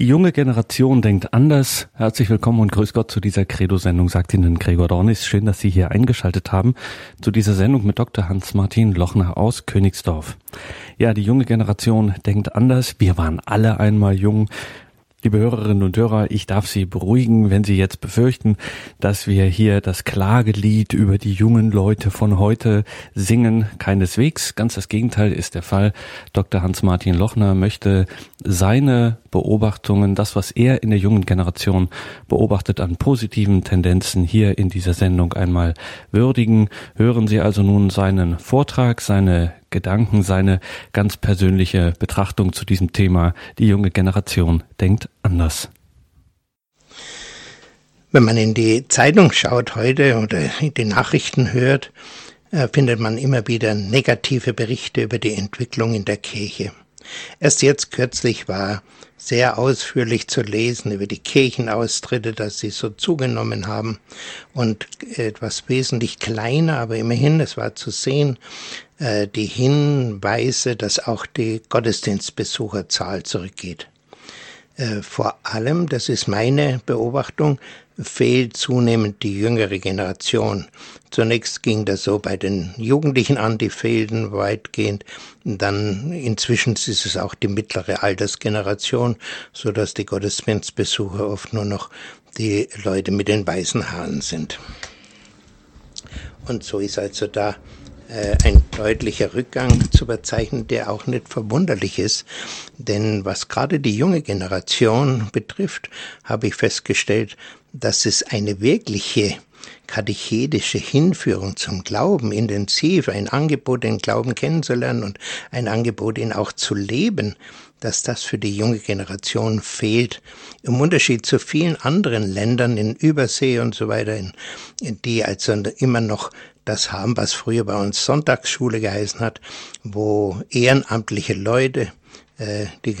Die junge Generation denkt anders. Herzlich willkommen und grüß Gott zu dieser Credo-Sendung, sagt Ihnen Gregor Dornis. Schön, dass Sie hier eingeschaltet haben zu dieser Sendung mit Dr. Hans-Martin Lochner aus Königsdorf. Ja, die junge Generation denkt anders. Wir waren alle einmal jung. Liebe Hörerinnen und Hörer, ich darf Sie beruhigen, wenn Sie jetzt befürchten, dass wir hier das Klagelied über die jungen Leute von heute singen. Keineswegs, ganz das Gegenteil ist der Fall. Dr. Hans-Martin Lochner möchte seine Beobachtungen, das, was er in der jungen Generation beobachtet an positiven Tendenzen hier in dieser Sendung einmal würdigen. Hören Sie also nun seinen Vortrag, seine Gedanken, seine ganz persönliche Betrachtung zu diesem Thema. Die junge Generation denkt anders. Wenn man in die Zeitung schaut heute oder die Nachrichten hört, äh, findet man immer wieder negative Berichte über die Entwicklung in der Kirche. Erst jetzt kürzlich war sehr ausführlich zu lesen über die Kirchenaustritte, dass sie so zugenommen haben und etwas wesentlich kleiner, aber immerhin, es war zu sehen, äh, die Hinweise, dass auch die Gottesdienstbesucherzahl zurückgeht. Äh, vor allem, das ist meine Beobachtung, fehlt zunehmend die jüngere Generation. Zunächst ging das so bei den Jugendlichen an, die fehlten weitgehend. Dann inzwischen ist es auch die mittlere Altersgeneration, so dass die Gottesdienstbesucher oft nur noch die Leute mit den weißen Haaren sind. Und so ist also da äh, ein deutlicher Rückgang zu verzeichnen, der auch nicht verwunderlich ist. Denn was gerade die junge Generation betrifft, habe ich festgestellt, dass es eine wirkliche katechische Hinführung zum Glauben intensiv, ein Angebot, den Glauben kennenzulernen und ein Angebot, ihn auch zu leben, dass das für die junge Generation fehlt. Im Unterschied zu vielen anderen Ländern in Übersee und so weiter, in, in die also immer noch das haben, was früher bei uns Sonntagsschule geheißen hat, wo ehrenamtliche Leute äh, die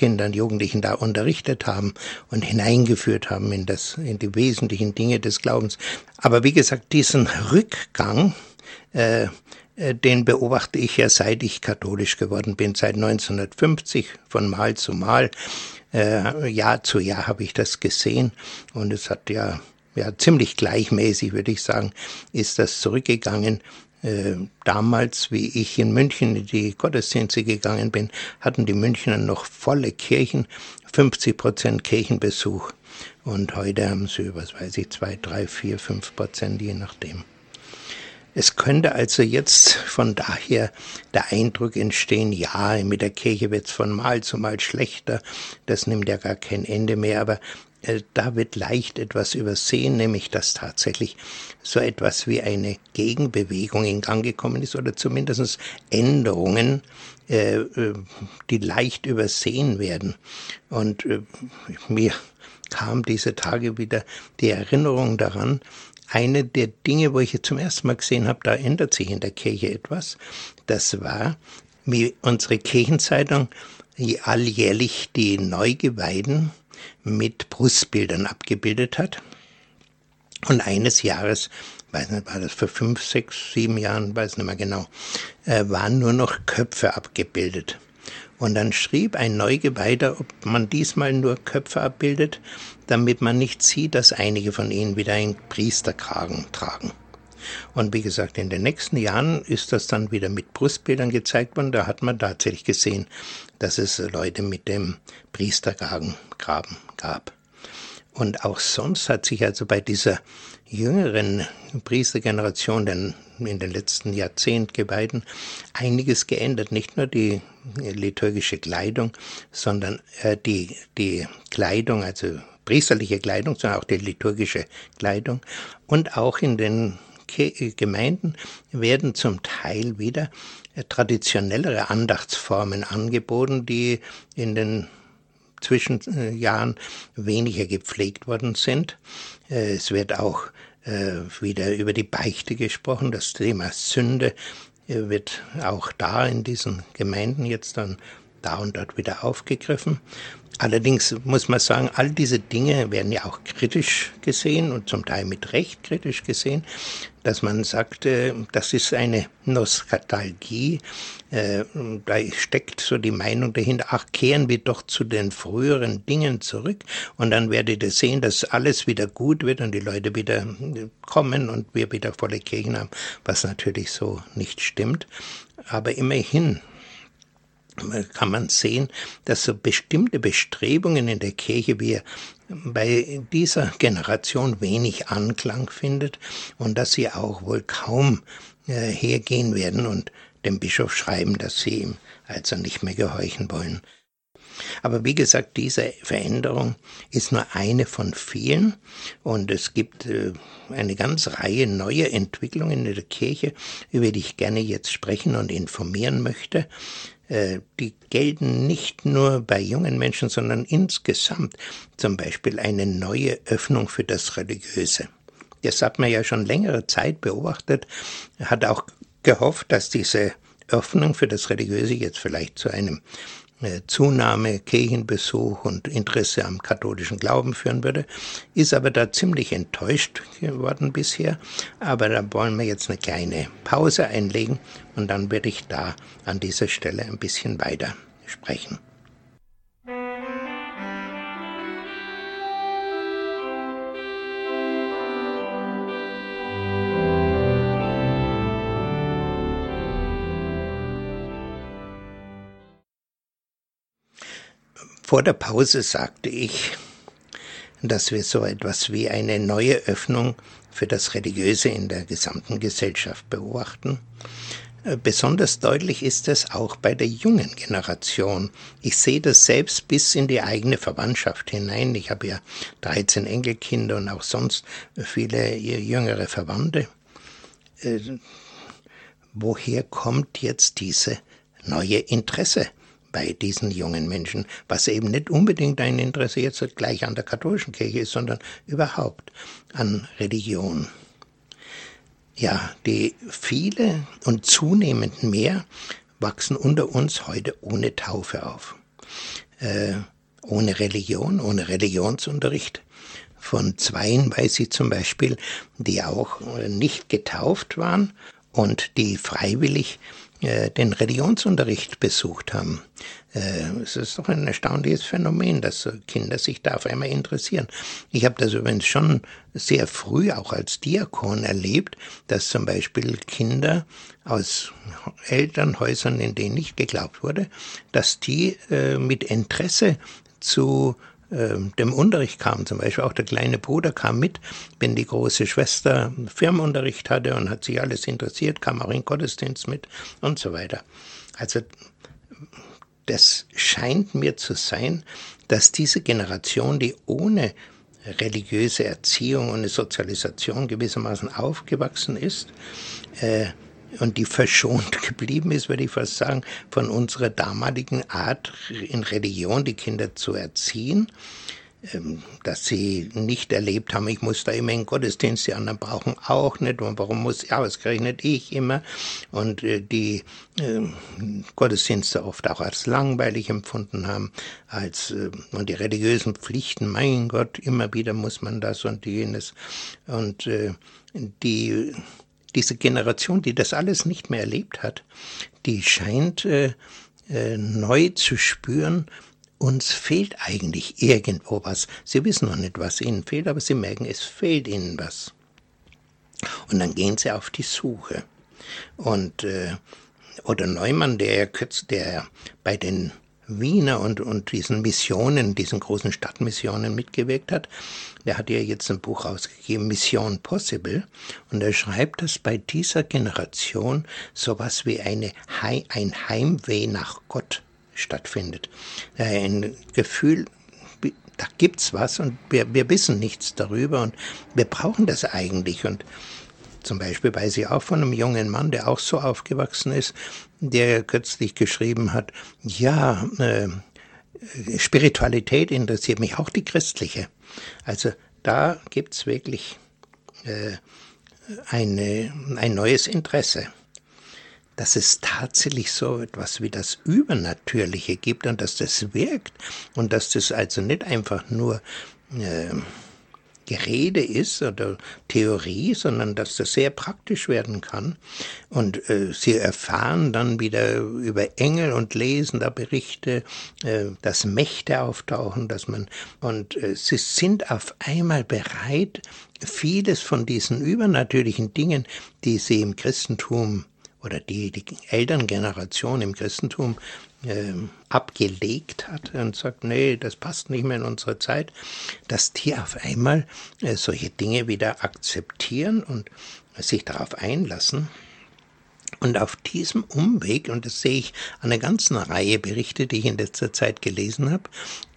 Kinder und Jugendlichen da unterrichtet haben und hineingeführt haben in das, in die wesentlichen Dinge des Glaubens. Aber wie gesagt, diesen Rückgang, äh, äh den beobachte ich ja seit ich katholisch geworden bin, seit 1950, von Mal zu Mal. Äh, Jahr zu Jahr habe ich das gesehen und es hat ja ja, ziemlich gleichmäßig, würde ich sagen, ist das zurückgegangen. Äh, damals, wie ich in München in die Gottesdienste gegangen bin, hatten die Münchner noch volle Kirchen, 50 Prozent Kirchenbesuch. Und heute haben sie, was weiß ich, zwei, drei, vier, fünf Prozent, je nachdem. Es könnte also jetzt von daher der Eindruck entstehen, ja, mit der Kirche wird es von Mal zu Mal schlechter, das nimmt ja gar kein Ende mehr, aber da wird leicht etwas übersehen, nämlich dass tatsächlich so etwas wie eine Gegenbewegung in Gang gekommen ist oder zumindest Änderungen, äh, äh, die leicht übersehen werden. Und mir kam diese Tage wieder die Erinnerung daran, eine der Dinge, wo ich zum ersten Mal gesehen habe, da ändert sich in der Kirche etwas, das war, wie unsere Kirchenzeitung alljährlich die Neugeweihten mit Brustbildern abgebildet hat. Und eines Jahres, weiß nicht, war das vor fünf, sechs, sieben Jahren, weiß nicht mehr genau, äh, waren nur noch Köpfe abgebildet. Und dann schrieb ein Neugeweihter, ob man diesmal nur Köpfe abbildet, damit man nicht sieht, dass einige von ihnen wieder einen Priesterkragen tragen. Und wie gesagt, in den nächsten Jahren ist das dann wieder mit Brustbildern gezeigt worden. Da hat man tatsächlich gesehen, dass es Leute mit dem Priestergraben gab. Und auch sonst hat sich also bei dieser jüngeren Priestergeneration, den in den letzten Jahrzehnten geweihten, einiges geändert. Nicht nur die liturgische Kleidung, sondern äh, die, die Kleidung, also priesterliche Kleidung, sondern auch die liturgische Kleidung und auch in den Gemeinden werden zum Teil wieder äh, traditionellere Andachtsformen angeboten, die in den Zwischenjahren weniger gepflegt worden sind. Äh, es wird auch äh, wieder über die Beichte gesprochen. Das Thema Sünde wird auch da in diesen Gemeinden jetzt dann da und dort wieder aufgegriffen. Allerdings muss man sagen, all diese Dinge werden ja auch kritisch gesehen und zum Teil mit Recht kritisch gesehen, dass man sagt, äh, das ist eine Nostalgie, äh, da steckt so die Meinung dahinter, ach, kehren wir doch zu den früheren Dingen zurück und dann werdet ihr sehen, dass alles wieder gut wird und die Leute wieder kommen und wir wieder volle Kirchen haben, was natürlich so nicht stimmt. Aber immerhin kann man sehen, dass so bestimmte Bestrebungen in der Kirche wir bei dieser Generation wenig Anklang findet und dass sie auch wohl kaum äh, hergehen werden und dem Bischof schreiben, dass sie ihm also nicht mehr gehorchen wollen. Aber wie gesagt, diese Veränderung ist nur eine von vielen und es gibt äh, eine ganze Reihe neuer Entwicklungen in der Kirche, über die ich gerne jetzt sprechen und informieren möchte. Äh, die gelten nicht nur bei jungen Menschen, sondern insgesamt. Zum Beispiel eine neue Öffnung für das Religiöse. Das hat man ja schon längere Zeit beobachtet, hat auch gehofft, dass diese Öffnung für das Religiöse jetzt vielleicht zu einem Zunahme Kirchenbesuch und Interesse am katholischen Glauben führen würde, ist aber da ziemlich enttäuscht geworden bisher. Aber da wollen wir jetzt eine kleine Pause einlegen und dann werde ich da an dieser Stelle ein bisschen weiter sprechen. Vor der Pause sagte ich, dass wir so etwas wie eine neue Öffnung für das Religiöse in der gesamten Gesellschaft beobachten. Äh, besonders deutlich ist es auch bei der jungen Generation. Ich sehe das selbst bis in die eigene Verwandtschaft hinein. Ich habe ja 13 Enkelkinder und auch sonst viele jüngere Verwandte. Äh, woher kommt jetzt diese neue Interesse bei diesen jungen Menschen, was eben nicht unbedingt ein Interesse jetzt gleich an der katholischen Kirche ist, sondern überhaupt an Religion. Ja, die viele und zunehmend mehr wachsen unter uns heute ohne Taufe auf, äh, ohne Religion, ohne Religionsunterricht. Von zweien weiß ich zum Beispiel, die auch nicht getauft waren und die freiwillig äh, den Religionsunterricht besucht haben. Äh, es ist doch ein erstaunliches Phänomen, dass Kinder sich da auf einmal interessieren. Ich habe das übrigens schon sehr früh auch als Diakon erlebt, dass zum Beispiel Kinder aus Elternhäusern, in denen nicht geglaubt wurde, dass die äh, mit Interesse zu ähm, dem Unterricht kam. Zum Beispiel auch der kleine Bruder kam mit, wenn die große Schwester Firmenunterricht hatte und hat sich alles interessiert, kam auch in Gottesdienst mit und so weiter. Also das scheint mir zu sein, dass diese Generation, die ohne religiöse Erziehung und Sozialisation gewissermaßen aufgewachsen ist, äh, und die verschont geblieben ist, würde ich fast sagen, von unserer damaligen Art in Religion die Kinder zu erziehen, ähm, dass sie nicht erlebt haben, ich muss da immer in Gottesdienst, die anderen brauchen auch nicht, und warum muss, ja, was gerechnet ich immer, und äh, die äh, Gottesdienste oft auch als langweilig empfunden haben, als, äh, und die religiösen Pflichten, mein Gott, immer wieder muss man das und jenes, und äh, die diese Generation, die das alles nicht mehr erlebt hat, die scheint äh, äh, neu zu spüren, uns fehlt eigentlich irgendwo was. Sie wissen noch nicht, was ihnen fehlt, aber sie merken, es fehlt ihnen was. Und dann gehen sie auf die Suche. Und äh, oder Neumann, der, der bei den Wiener und, und diesen Missionen, diesen großen Stadtmissionen mitgewirkt hat, der hat ja jetzt ein Buch rausgegeben, Mission Possible, und er schreibt, dass bei dieser Generation sowas wie eine, ein Heimweh nach Gott stattfindet. Ein Gefühl, da gibt's was und wir, wir wissen nichts darüber und wir brauchen das eigentlich und zum Beispiel weiß ich auch von einem jungen Mann, der auch so aufgewachsen ist, der kürzlich geschrieben hat, ja, äh, Spiritualität interessiert mich, auch die christliche. Also da gibt's wirklich äh, eine, ein neues Interesse. dass es tatsächlich so etwas wie das Übernatürliche gibt und dass das wirkt und dass das also nicht einfach nur äh, Gerede ist oder Theorie, sondern dass das sehr praktisch werden kann. Und äh, sie erfahren dann wieder über Engel und lesen da Berichte, äh, dass Mächte auftauchen, dass man und äh, sie sind auf einmal bereit, vieles von diesen übernatürlichen Dingen, die sie im Christentum oder die die Elterngeneration im Christentum abgelegt hat und sagt, nee, das passt nicht mehr in unsere Zeit, dass die auf einmal äh, solche Dinge wieder akzeptieren und sich darauf einlassen. Und auf diesem Umweg, und das sehe ich an einer ganzen Reihe Berichte, die ich in letzter Zeit gelesen habe,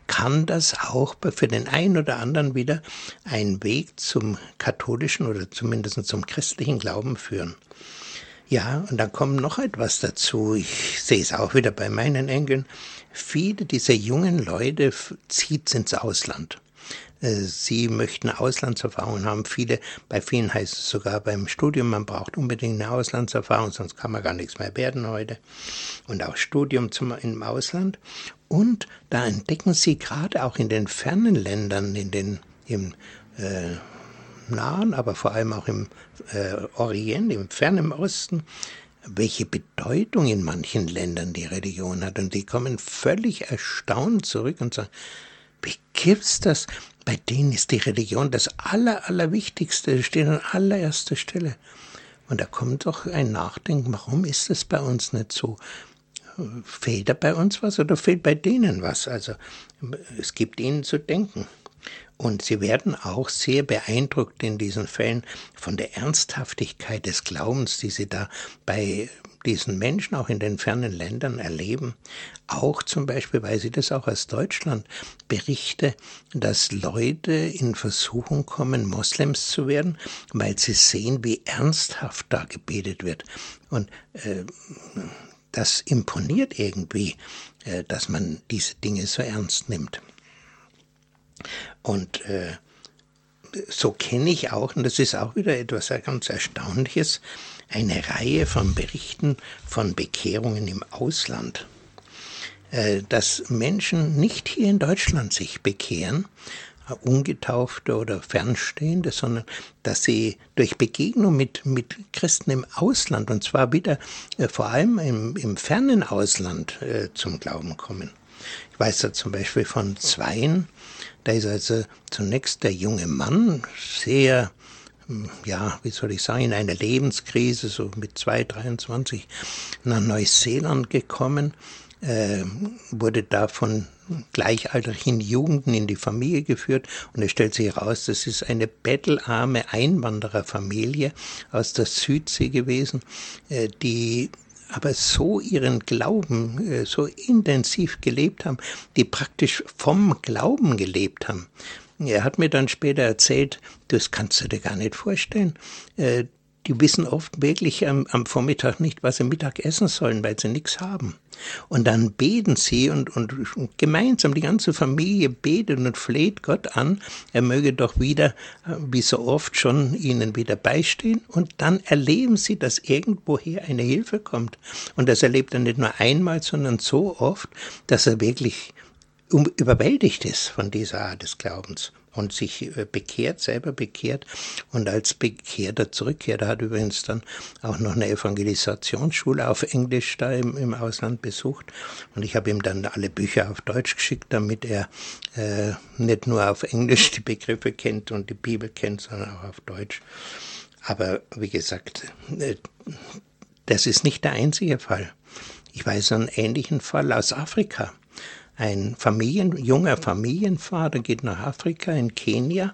kann das auch für den einen oder anderen wieder einen Weg zum katholischen oder zumindest zum christlichen Glauben führen. Ja, und dann kommt noch etwas dazu. Ich sehe es auch wieder bei meinen Enkeln. Viele dieser jungen Leute zieht ins Ausland. Äh, sie möchten Auslandserfahrungen haben. Viele, bei vielen heißt es sogar beim Studium, man braucht unbedingt eine Auslandserfahrung, sonst kann man gar nichts mehr werden heute. Und auch Studium zum, im Ausland. Und da entdecken sie gerade auch in den fernen Ländern, in den, im, äh, Nahen, aber vor allem auch im äh, Orient, im fernen Osten, welche Bedeutung in manchen Ländern die Religion hat. Und die kommen völlig erstaunt zurück und sagen, wie gibt's das? Bei denen ist die Religion das Aller, Allerwichtigste, steht an allererster Stelle. Und da kommt doch ein Nachdenken, warum ist das bei uns nicht so? Fehlt da bei uns was oder fehlt bei denen was? Also es gibt ihnen zu denken. Und sie werden auch sehr beeindruckt in diesen Fällen von der Ernsthaftigkeit des Glaubens, die sie da bei diesen Menschen auch in den fernen Ländern erleben. Auch zum Beispiel, weil sie das auch aus Deutschland berichte, dass Leute in Versuchung kommen, Moslems zu werden, weil sie sehen, wie ernsthaft da gebetet wird. Und äh, das imponiert irgendwie, äh, dass man diese Dinge so ernst nimmt. Und äh, so kenne ich auch, und das ist auch wieder etwas ganz Erstaunliches, eine Reihe von Berichten von Bekehrungen im Ausland. Äh, dass Menschen nicht hier in Deutschland sich bekehren, äh, Ungetaufte oder Fernstehende, sondern dass sie durch Begegnung mit, mit Christen im Ausland, und zwar wieder äh, vor allem im, im fernen Ausland, äh, zum Glauben kommen. Ich weiß da zum Beispiel von Zweien, da ist also zunächst der junge Mann sehr, hm, ja, wie soll ich sagen, in einer Lebenskrise, so mit 2, 23, nach Neuseeland gekommen, äh, wurde da von gleichaltrigen Jugenden in die Familie geführt und es stellt sich heraus, das ist eine bettelarme Einwandererfamilie aus der Südsee gewesen, äh, die aber so ihren Glauben äh, so intensiv gelebt haben, die praktisch vom Glauben gelebt haben. Er hat mir dann später erzählt, das kannst du dir gar nicht vorstellen. Äh, die wissen oft wirklich am, am Vormittag nicht, was sie Mittag essen sollen, weil sie nichts haben. Und dann beten sie und, und, und gemeinsam die ganze Familie betet und fleht Gott an, er möge doch wieder, wie so oft schon, ihnen wieder beistehen. Und dann erleben sie, dass irgendwoher eine Hilfe kommt. Und das erlebt er nicht nur einmal, sondern so oft, dass er wirklich überwältigt ist von dieser Art des Glaubens und sich äh, bekehrt, selber bekehrt und als Bekehrter zurückkehrt. Er hat übrigens dann auch noch eine Evangelisationsschule auf Englisch da im, im Ausland besucht und ich habe ihm dann alle Bücher auf Deutsch geschickt, damit er äh, nicht nur auf Englisch die Begriffe kennt und die Bibel kennt, sondern auch auf Deutsch. Aber wie gesagt, äh, das ist nicht der einzige Fall. Ich weiß einen ähnlichen Fall aus Afrika. Ein Familien, junger Familienvater geht nach Afrika in Kenia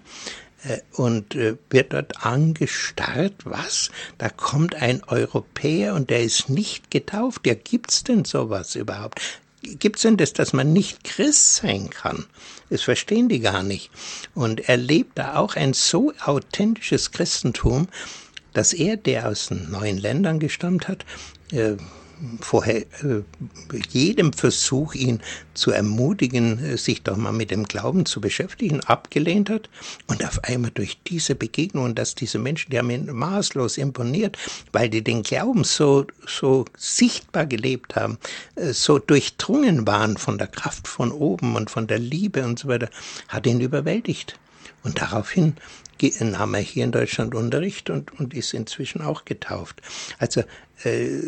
äh, und äh, wird dort angestarrt. Was? Da kommt ein Europäer und der ist nicht getauft. Ja, gibt's denn sowas überhaupt? Gibt's denn das, dass man nicht Christ sein kann? Das verstehen die gar nicht. Und er lebt da auch ein so authentisches Christentum, dass er, der aus neuen Ländern gestammt hat, äh, vorher äh, jedem Versuch, ihn zu ermutigen, äh, sich doch mal mit dem Glauben zu beschäftigen, abgelehnt hat. Und auf einmal durch diese Begegnung, dass diese Menschen, die haben ihn maßlos imponiert, weil die den Glauben so, so sichtbar gelebt haben, äh, so durchdrungen waren von der Kraft von oben und von der Liebe und so weiter, hat ihn überwältigt. Und daraufhin nahm er hier in Deutschland Unterricht und, und ist inzwischen auch getauft. Also äh,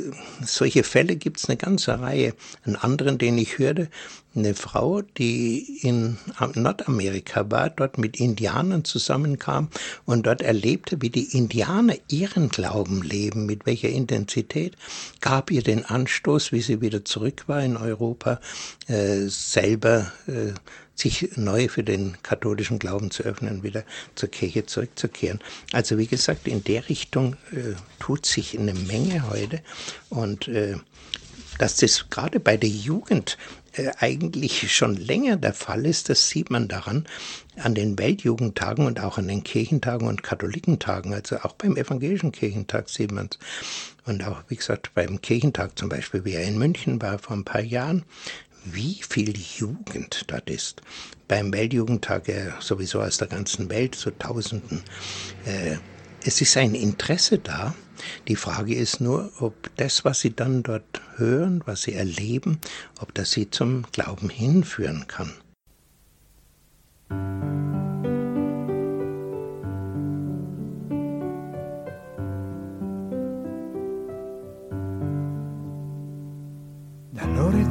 solche Fälle gibt es eine ganze Reihe. Einen anderen, den ich hörte, eine Frau, die in Nordamerika war, dort mit Indianern zusammenkam und dort erlebte, wie die Indianer ihren Glauben leben, mit welcher Intensität, gab ihr den Anstoß, wie sie wieder zurück war in Europa, äh, selber äh, sich neu für den katholischen Glauben zu öffnen, wieder zur Kirche zurückzukehren. Also wie gesagt, in der Richtung äh, tut sich eine Menge heute und äh, dass das gerade bei der Jugend äh, eigentlich schon länger der Fall ist, das sieht man daran, an den Weltjugendtagen und auch an den Kirchentagen und Katholikentagen, also auch beim evangelischen Kirchentag sieht man es. Und auch, wie gesagt, beim Kirchentag zum Beispiel, wie er in München war vor ein paar Jahren, wie viel Jugend dort ist. Beim Weltjugendtag ja sowieso aus der ganzen Welt, so Tausenden. Äh, es ist ein Interesse da. Die Frage ist nur, ob das, was sie dann dort hören, was sie erleben, ob das sie zum Glauben hinführen kann.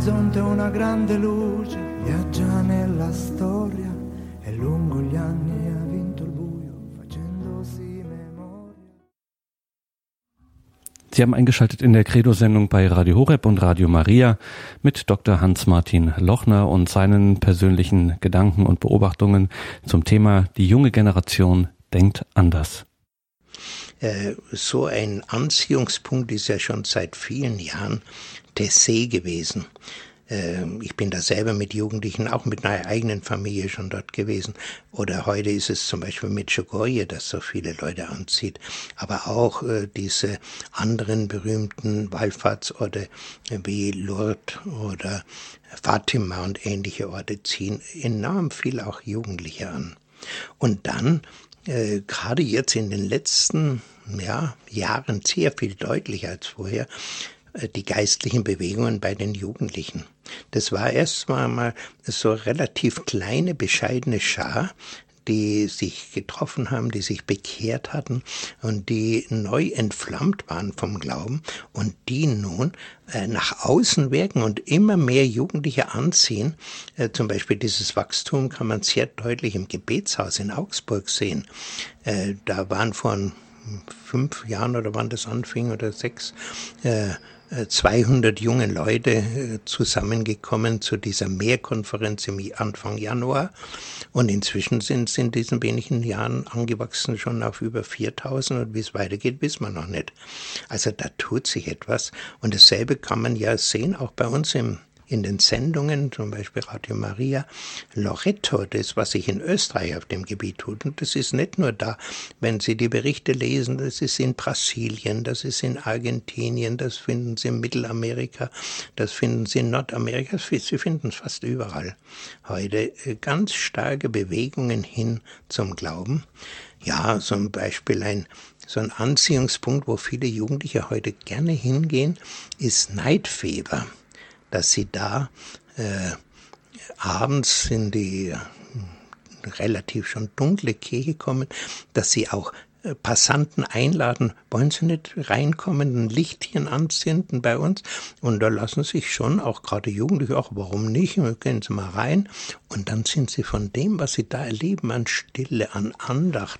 L'orizzonte è una grande luce, viaggia nella storia e lungo gli anni ha vinto il buio facendosi memoria. Sie haben eingeschaltet in der Credo-Sendung bei Radio Horeb und Radio Maria mit Dr. Hans-Martin Lochner und seinen persönlichen Gedanken und Beobachtungen zum Thema Die junge Generation denkt anders. Äh, so ein Anziehungspunkt ist ja schon seit vielen Jahren Tessé gewesen. Ähm, ich bin da selber mit Jugendlichen, auch mit einer eigenen Familie schon dort gewesen. Oder heute ist es zum Beispiel mit Chogoye, das so viele Leute anzieht. Aber auch äh, diese anderen berühmten Wallfahrtsorte wie Lourdes oder Fatima und ähnliche Orte ziehen enorm viel auch Jugendliche an. Und dann, äh, gerade jetzt in den letzten ja, Jahren sehr viel deutlicher als vorher, äh, die geistlichen Bewegungen bei den Jugendlichen. Das war erstmal mal so relativ kleine, bescheidene Schar, die sich getroffen haben, die sich bekehrt hatten und die neu entflammt waren vom Glauben und die nun äh, nach außen wirken und immer mehr Jugendliche anziehen. Äh, zum Beispiel dieses Wachstum kann man sehr deutlich im Gebetshaus in Augsburg sehen. Äh, da waren vor fünf Jahren oder wann das anfing oder sechs, 200 junge Leute äh, zusammengekommen zu dieser Mehrkonferenz im Anfang Januar. Und inzwischen sind es in diesen wenigen Jahren angewachsen schon auf über 4000 und wie es weitergeht, wissen wir noch nicht. Also da tut sich etwas. Und dasselbe kann man ja sehen, auch bei uns im in den Sendungen, zum Beispiel Radio Maria, Loretto, das, was sich in Österreich auf dem Gebiet tut. Und das ist nicht nur da, wenn Sie die Berichte lesen, das ist in Brasilien, das ist in Argentinien, das finden Sie in Mittelamerika, das finden Sie in Nordamerika, Sie finden es fast überall. Heute äh, ganz starke Bewegungen hin zum Glauben. Ja, zum Beispiel ein so ein Anziehungspunkt, wo viele Jugendliche heute gerne hingehen, ist Neidfeber dass sie da äh, abends in die relativ schon dunkle Kirche kommen, dass sie auch Passanten einladen, wollen Sie nicht reinkommen, ein Lichtchen anzünden bei uns? Und da lassen sich schon auch gerade Jugendliche, auch warum nicht, gehen Sie mal rein. Und dann sind Sie von dem, was Sie da erleben, an Stille, an Andacht,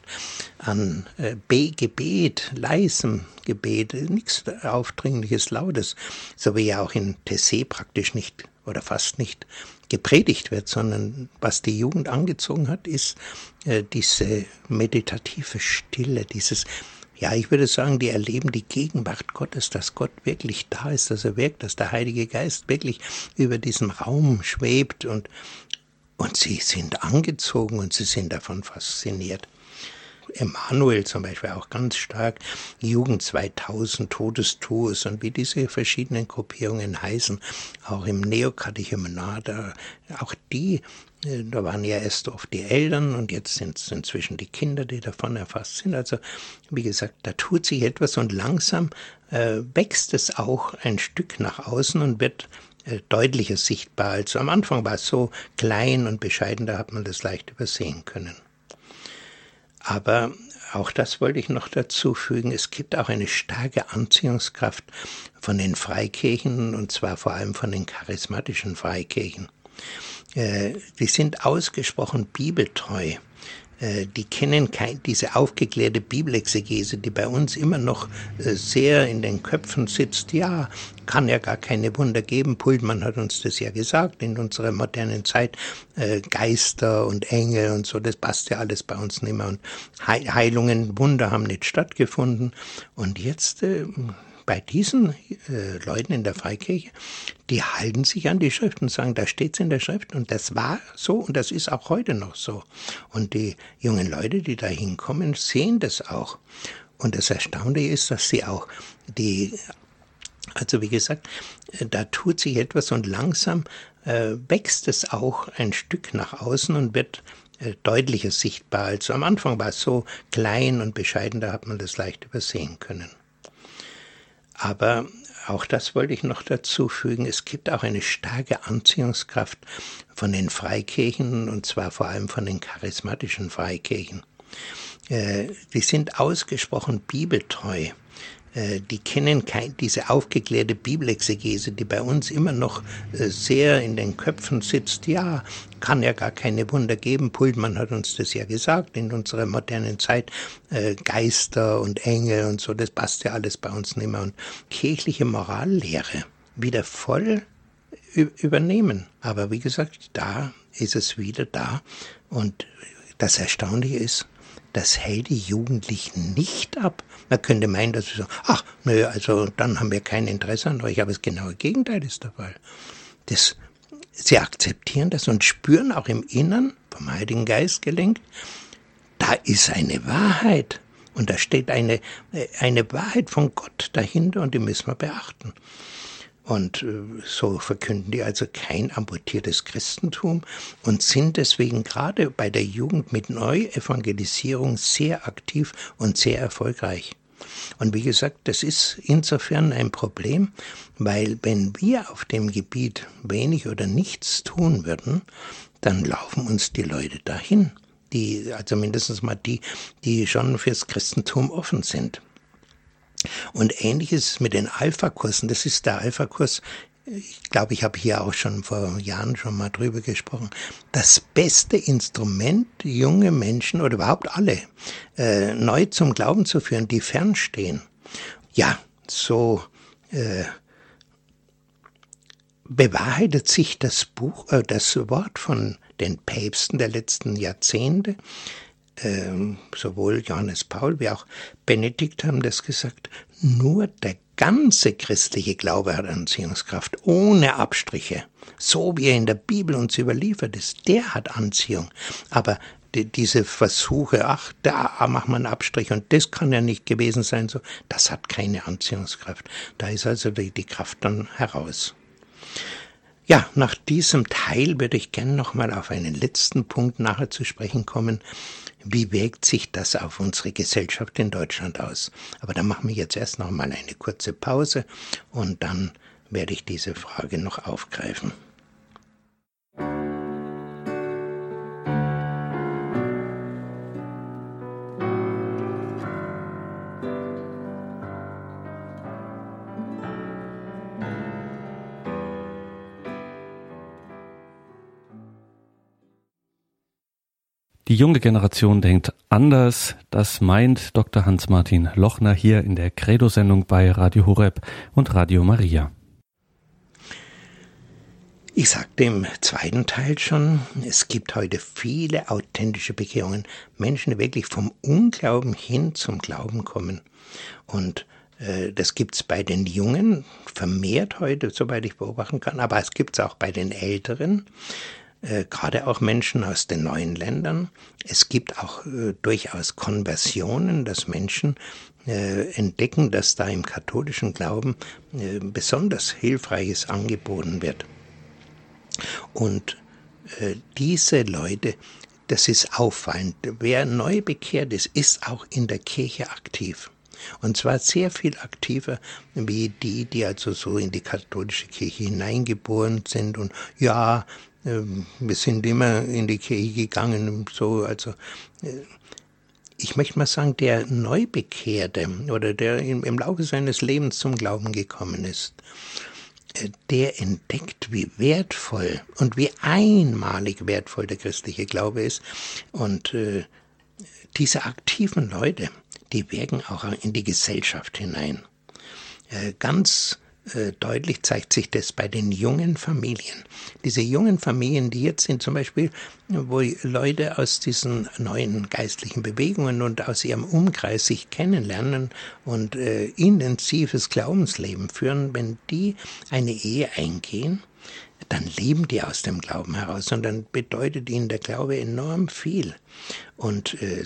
an äh, Gebet, leisem Gebet, nichts Aufdringliches, Lautes, so wie ja auch in Tessé praktisch nicht oder fast nicht gepredigt wird, sondern was die Jugend angezogen hat, ist äh, diese meditative Stille, dieses ja, ich würde sagen, die erleben die Gegenwart Gottes, dass Gott wirklich da ist, dass er wirkt, dass der Heilige Geist wirklich über diesem Raum schwebt und, und sie sind angezogen und sie sind davon fasziniert. Emanuel zum Beispiel auch ganz stark, Jugend 2000, Todestours und wie diese verschiedenen Gruppierungen heißen, auch im Neokatechumenat, auch die äh, da waren ja erst oft die Eltern und jetzt sind es inzwischen die Kinder, die davon erfasst sind. Also wie gesagt, da tut sich etwas und langsam äh, wächst es auch ein Stück nach außen und wird äh, deutlicher sichtbar. Also am Anfang war es so klein und bescheiden, da hat man das leicht übersehen können. Aber auch das wollte ich noch dazu fügen. Es gibt auch eine starke Anziehungskraft von den Freikirchen und zwar vor allem von den charismatischen Freikirchen. Äh, die sind ausgesprochen bibeltreu. Äh, die kennen kein, diese aufgeklärte Bibelexegese, die bei uns immer noch äh, sehr in den Köpfen sitzt. Ja, kann ja gar keine Wunder geben. Pultmann hat uns das ja gesagt in unserer modernen Zeit. Geister und Engel und so, das passt ja alles bei uns nicht mehr. Und Heilungen, Wunder haben nicht stattgefunden. Und jetzt bei diesen äh, Leuten in der Freikirche, die halten sich an die Schrift und sagen, da steht es in der Schrift und das war so und das ist auch heute noch so. Und die jungen Leute, die da hinkommen, sehen das auch. Und das Erstaunliche ist, dass sie auch die, also wie gesagt, da tut sich etwas und langsam äh, wächst es auch ein Stück nach außen und wird äh, deutlicher sichtbar. Also am Anfang war es so klein und bescheiden, da hat man das leicht übersehen können. Aber auch das wollte ich noch dazu fügen. Es gibt auch eine starke Anziehungskraft von den Freikirchen und zwar vor allem von den charismatischen Freikirchen. Äh, die sind ausgesprochen bibeltreu. Äh, die kennen diese aufgeklärte Bibelexegese, die bei uns immer noch äh, sehr in den Köpfen sitzt. Ja, kann ja gar keine Wunder geben. Pultmann hat uns das ja gesagt in unserer modernen Zeit. Geister und Engel und so, das passt ja alles bei uns nicht mehr. Und kirchliche Morallehre wieder voll übernehmen. Aber wie gesagt, da ist es wieder da. Und das Erstaunliche ist, das hält die Jugendlichen nicht ab. Man könnte meinen, dass sie sagen, ach, nö, also dann haben wir kein Interesse an euch, aber das genaue Gegenteil ist der Fall. Das, sie akzeptieren das und spüren auch im Innern, vom Heiligen Geist gelenkt, da ist eine Wahrheit. Und da steht eine, eine Wahrheit von Gott dahinter und die müssen wir beachten. Und äh, so verkünden die also kein amputiertes Christentum und sind deswegen gerade bei der Jugend mit Neuevangelisierung sehr aktiv und sehr erfolgreich. Und wie gesagt, das ist insofern ein Problem, weil wenn wir auf dem Gebiet wenig oder nichts tun würden, dann laufen uns die Leute dahin. Die, also mindestens mal die, die schon fürs Christentum offen sind. Und ähnliches mit den Alpha-Kursen. Das ist der Alpha-Kurs. Ich glaube, ich habe hier auch schon vor Jahren schon mal drüber gesprochen. Das beste Instrument, junge Menschen oder überhaupt alle äh, neu zum Glauben zu führen, die fernstehen. Ja, so äh, bewahrheitet sich das Buch, äh, das Wort von den Päpsten der letzten Jahrzehnte, ähm, sowohl Johannes Paul wie auch Benedikt haben das gesagt, nur der ganze christliche Glaube hat Anziehungskraft, ohne Abstriche. So wie er in der Bibel uns überliefert ist, der hat Anziehung. Aber die, diese Versuche, ach, da macht man einen Abstrich und das kann ja nicht gewesen sein, so, das hat keine Anziehungskraft. Da ist also die, die Kraft dann heraus. Ja, nach diesem Teil würde ich gerne nochmal auf einen letzten Punkt nachher zu sprechen kommen. Wie wirkt sich das auf unsere Gesellschaft in Deutschland aus? Aber da machen wir jetzt erst nochmal eine kurze Pause und dann werde ich diese Frage noch aufgreifen. Die junge Generation denkt anders. Das meint Dr. Hans-Martin Lochner hier in der Credo-Sendung bei Radio Horeb und Radio Maria. Ich sagte im zweiten Teil schon, es gibt heute viele authentische Bekehrungen. Menschen, die wirklich vom Unglauben hin zum Glauben kommen. Und äh, das gibt's bei den Jungen vermehrt heute, soweit ich beobachten kann, aber es gibt's auch bei den Älteren. Äh, gerade auch Menschen aus den neuen Ländern. Es gibt auch äh, durchaus Konversionen, dass Menschen äh, entdecken, dass da im katholischen Glauben äh, besonders Hilfreiches angeboten wird. Und äh, diese Leute, das ist auffallend. Wer neu bekehrt ist, ist auch in der Kirche aktiv. Und zwar sehr viel aktiver wie die, die also so in die katholische Kirche hineingeboren sind und ja, wir sind immer in die Kirche gegangen, so, also, äh, ich möchte mal sagen, der Neubekehrte oder der im Laufe seines Lebens zum Glauben gekommen ist, äh, der entdeckt, wie wertvoll und wie einmalig wertvoll der christliche Glaube ist. Und äh, diese aktiven Leute, die wirken auch in die Gesellschaft hinein. Äh, ganz deutlich zeigt sich das bei den jungen Familien. Diese jungen Familien, die jetzt sind zum Beispiel, wo Leute aus diesen neuen geistlichen Bewegungen und aus ihrem Umkreis sich kennenlernen und äh, intensives Glaubensleben führen, wenn die eine Ehe eingehen, dann leben die aus dem Glauben heraus und dann bedeutet ihnen der Glaube enorm viel. Und äh,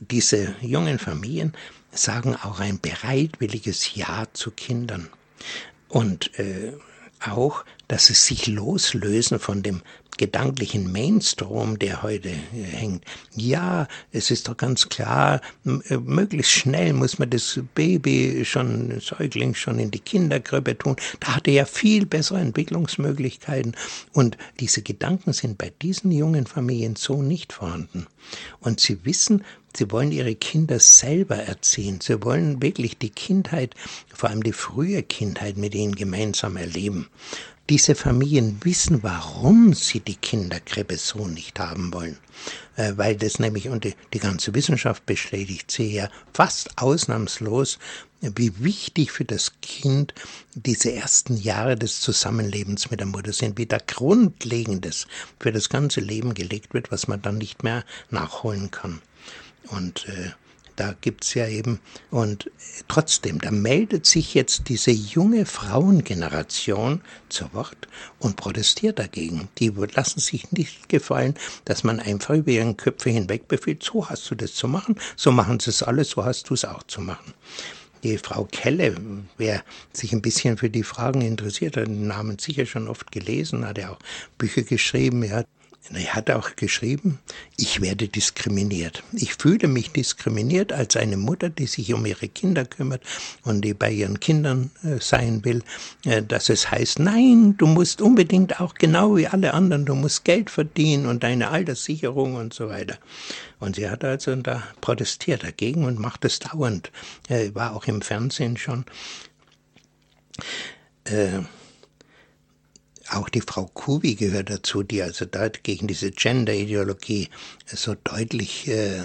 diese jungen Familien sagen auch ein bereitwilliges Ja zu Kindern. Und äh, auch, dass sie sich loslösen von dem gedanklichen Mainstream, der heute äh, hängt. Ja, es ist doch ganz klar, äh, möglichst schnell muss man das Baby schon, Säugling schon in die Kinderkrippe tun. Da hat er ja viel bessere Entwicklungsmöglichkeiten. Und diese Gedanken sind bei diesen jungen Familien so nicht vorhanden. Und sie wissen, Sie wollen ihre Kinder selber erziehen. Sie wollen wirklich die Kindheit, vor allem die frühe Kindheit mit ihnen gemeinsam erleben. Diese Familien wissen, warum sie die Kinderkrippe so nicht haben wollen. Äh, weil das nämlich, und die, die ganze Wissenschaft bestätigt sie ja fast ausnahmslos, wie wichtig für das Kind diese ersten Jahre des Zusammenlebens mit der Mutter sind, wie da Grundlegendes für das ganze Leben gelegt wird, was man dann nicht mehr nachholen kann. Und äh, da gibt's ja eben, und trotzdem, da meldet sich jetzt diese junge Frauengeneration zu Wort und protestiert dagegen. Die lassen sich nicht gefallen, dass man einfach über ihren Köpfe hinweg befiehlt, so hast du das zu machen, so machen sie es alle, so hast du es auch zu machen. Die Frau Kelle, wer sich ein bisschen für die Fragen interessiert, hat den Namen sicher schon oft gelesen, hat ja auch Bücher geschrieben, ja, er hat auch geschrieben, ich werde diskriminiert. Ich fühle mich diskriminiert als eine Mutter, die sich um ihre Kinder kümmert und die bei ihren Kindern äh, sein will, äh, dass es heißt, nein, du musst unbedingt auch genau wie alle anderen, du musst Geld verdienen und deine Alterssicherung und so weiter. Und sie hat also da protestiert dagegen und macht es dauernd. Er war auch im Fernsehen schon. Äh, auch die Frau Kubi gehört dazu, die also da gegen diese Gender-Ideologie so deutlich äh,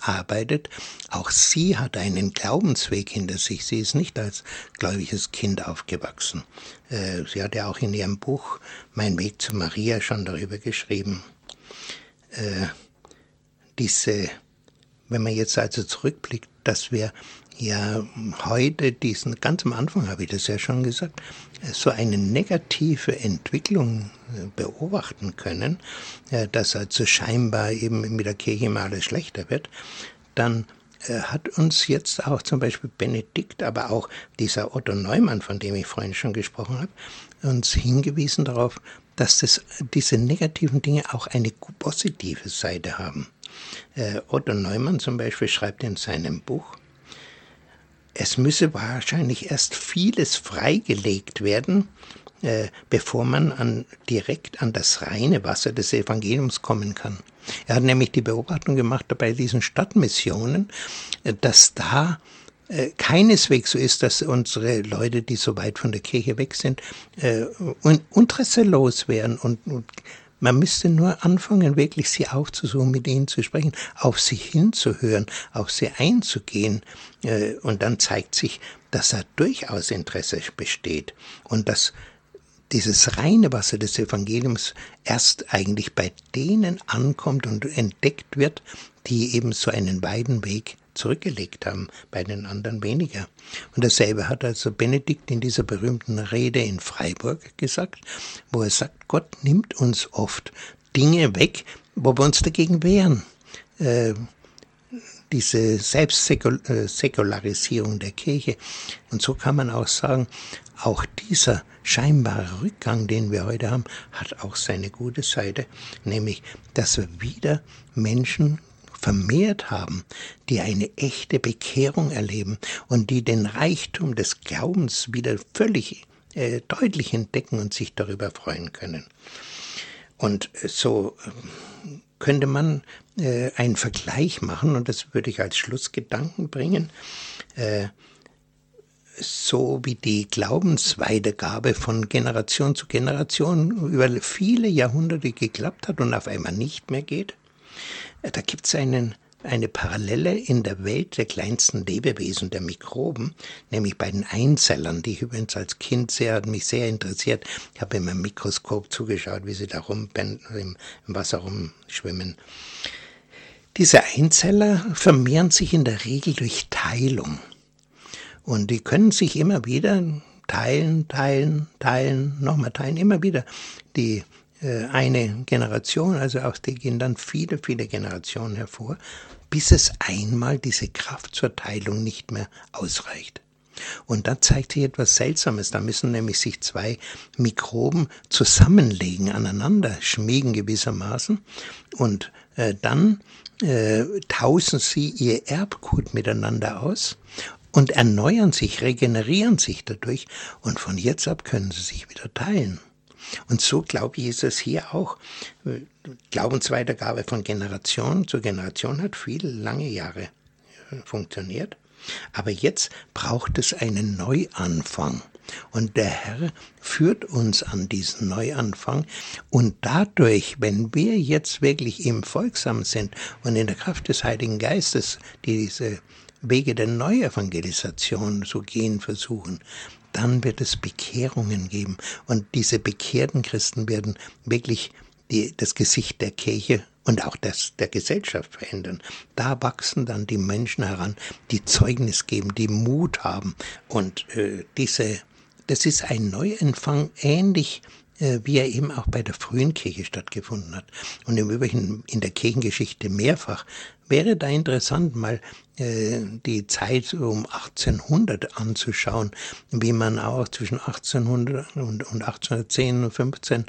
arbeitet. Auch sie hat einen Glaubensweg hinter sich. Sie ist nicht als gläubiges Kind aufgewachsen. Äh, sie hat ja auch in ihrem Buch Mein Weg zu Maria schon darüber geschrieben. Äh, diese, wenn man jetzt also zurückblickt, dass wir ja heute diesen, ganz am Anfang habe ich das ja schon gesagt, so eine negative Entwicklung äh, beobachten können, äh, dass also scheinbar eben mit der Kirche immer alles schlechter wird, dann äh, hat uns jetzt auch zum Beispiel Benedikt, aber auch dieser Otto Neumann, von dem ich vorhin schon gesprochen habe, uns hingewiesen darauf, dass das, diese negativen Dinge auch eine positive Seite haben. Otto Neumann zum Beispiel schreibt in seinem Buch, es müsse wahrscheinlich erst vieles freigelegt werden, äh, bevor man an, direkt an das reine Wasser des Evangeliums kommen kann. Er hat nämlich die Beobachtung gemacht bei diesen Stadtmissionen, äh, dass da äh, keineswegs so ist, dass unsere Leute, die so weit von der Kirche weg sind, äh, interesselos wären und, und man müsste nur anfangen, wirklich sie aufzusuchen, mit ihnen zu sprechen, auf sie hinzuhören, auf sie einzugehen. Äh, und dann zeigt sich, dass da durchaus Interesse besteht und dass dieses reine Wasser des Evangeliums erst eigentlich bei denen ankommt und entdeckt wird, die eben so einen weiten Weg zurückgelegt haben, bei den anderen weniger. Und dasselbe hat also Benedikt in dieser berühmten Rede in Freiburg gesagt, wo er sagt, Gott nimmt uns oft Dinge weg, wo wir uns dagegen wehren. Äh, diese Selbstsäkularisierung der Kirche. Und so kann man auch sagen, auch dieser scheinbare Rückgang, den wir heute haben, hat auch seine gute Seite, nämlich, dass wir wieder Menschen vermehrt haben, die eine echte Bekehrung erleben und die den Reichtum des Glaubens wieder völlig äh, deutlich entdecken und sich darüber freuen können. Und so ähm, könnte man äh, einen Vergleich machen, und das würde ich als Schlussgedanken bringen, äh, so wie die Glaubensweitergabe von Generation zu Generation über viele Jahrhunderte geklappt hat und auf einmal nicht mehr geht. Da gibt es eine Parallele in der Welt der kleinsten Lebewesen, der Mikroben, nämlich bei den Einzellern, die ich übrigens als Kind sehr, mich sehr interessiert. Ich habe im Mikroskop zugeschaut, wie sie da rum im, Wasser rumschwimmen. Diese Einzeller vermehren sich in der Regel durch Teilung. Und die können sich immer wieder teilen, teilen, teilen, nochmal teilen, immer wieder. Die eine Generation, also aus der gehen dann viele, viele Generationen hervor, bis es einmal diese Kraft zur Teilung nicht mehr ausreicht. Und da zeigt sich etwas Seltsames. Da müssen nämlich sich zwei Mikroben zusammenlegen, aneinander schmiegen gewissermaßen. Und äh, dann äh, tauschen sie ihr Erbgut miteinander aus und erneuern sich, regenerieren sich dadurch. Und von jetzt ab können sie sich wieder teilen. Und so, glaube ich, ist es hier auch. Glaubensweitergabe von Generation zu Generation hat viele lange Jahre äh, funktioniert. Aber jetzt braucht es einen Neuanfang. Und der Herr führt uns an diesen Neuanfang. Und dadurch, wenn wir jetzt wirklich ihm folgsam sind und in der Kraft des Heiligen Geistes diese Wege der Neuevangelisation zu gehen versuchen, dann wird es Bekehrungen geben. Und diese bekehrten Christen werden wirklich die, das Gesicht der Kirche und auch das der Gesellschaft verändern. Da wachsen dann die Menschen heran, die Zeugnis geben, die Mut haben. Und äh, diese, das ist ein Neuempfang, ähnlich äh, wie er eben auch bei der frühen Kirche stattgefunden hat. Und im Übrigen in der Kirchengeschichte mehrfach. Wäre da interessant, mal äh, die Zeit um 1800 anzuschauen, wie man auch zwischen 1800 und, 1810 und 15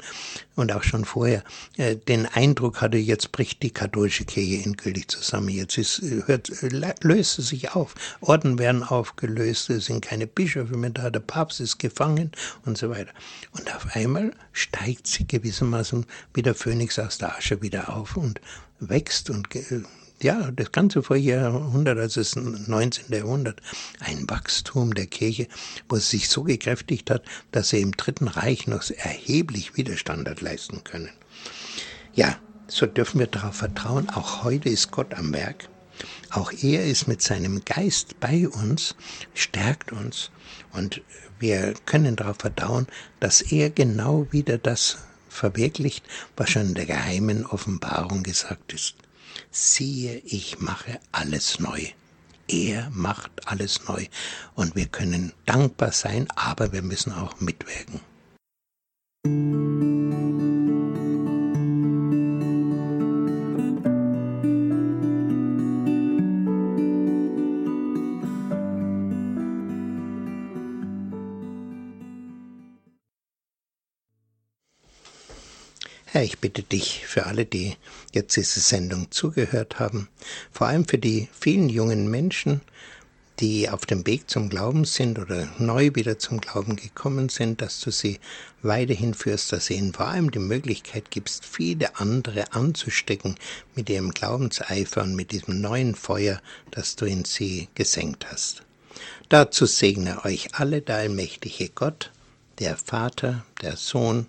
und auch schon vorher äh, den Eindruck hatte, jetzt bricht die katholische Kirche endgültig zusammen. Jetzt ist, hört, löst es sich auf. Orden werden aufgelöst, es sind keine Bischöfe mehr da, der Papst ist gefangen und so weiter. Und auf einmal steigt sie gewissermaßen wie der Phönix aus der Asche wieder auf und wächst und ja, das ganze Vorjahrhundert, also das 19. Jahrhundert, ein Wachstum der Kirche, wo es sich so gekräftigt hat, dass sie im Dritten Reich noch erheblich Widerstand hat leisten können. Ja, so dürfen wir darauf vertrauen, auch heute ist Gott am Werk. Auch er ist mit seinem Geist bei uns, stärkt uns und wir können darauf vertrauen, dass er genau wieder das verwirklicht, was schon in der geheimen Offenbarung gesagt ist siehe, ich mache alles neu. Er macht alles neu. Und wir können dankbar sein, aber wir müssen auch mitwirken. Herr, ich bitte dich für alle, die jetzt diese Sendung zugehört haben, vor allem für die vielen jungen Menschen, die auf dem Weg zum Glauben sind oder neu wieder zum Glauben gekommen sind, dass du sie weiterhin führst, dass ihnen vor allem die Möglichkeit gibst, viele andere anzustecken mit ihrem Glaubenseifer und mit diesem neuen Feuer, das du in sie gesenkt hast. Dazu segne euch alle der allmächtige Gott, der Vater, der Sohn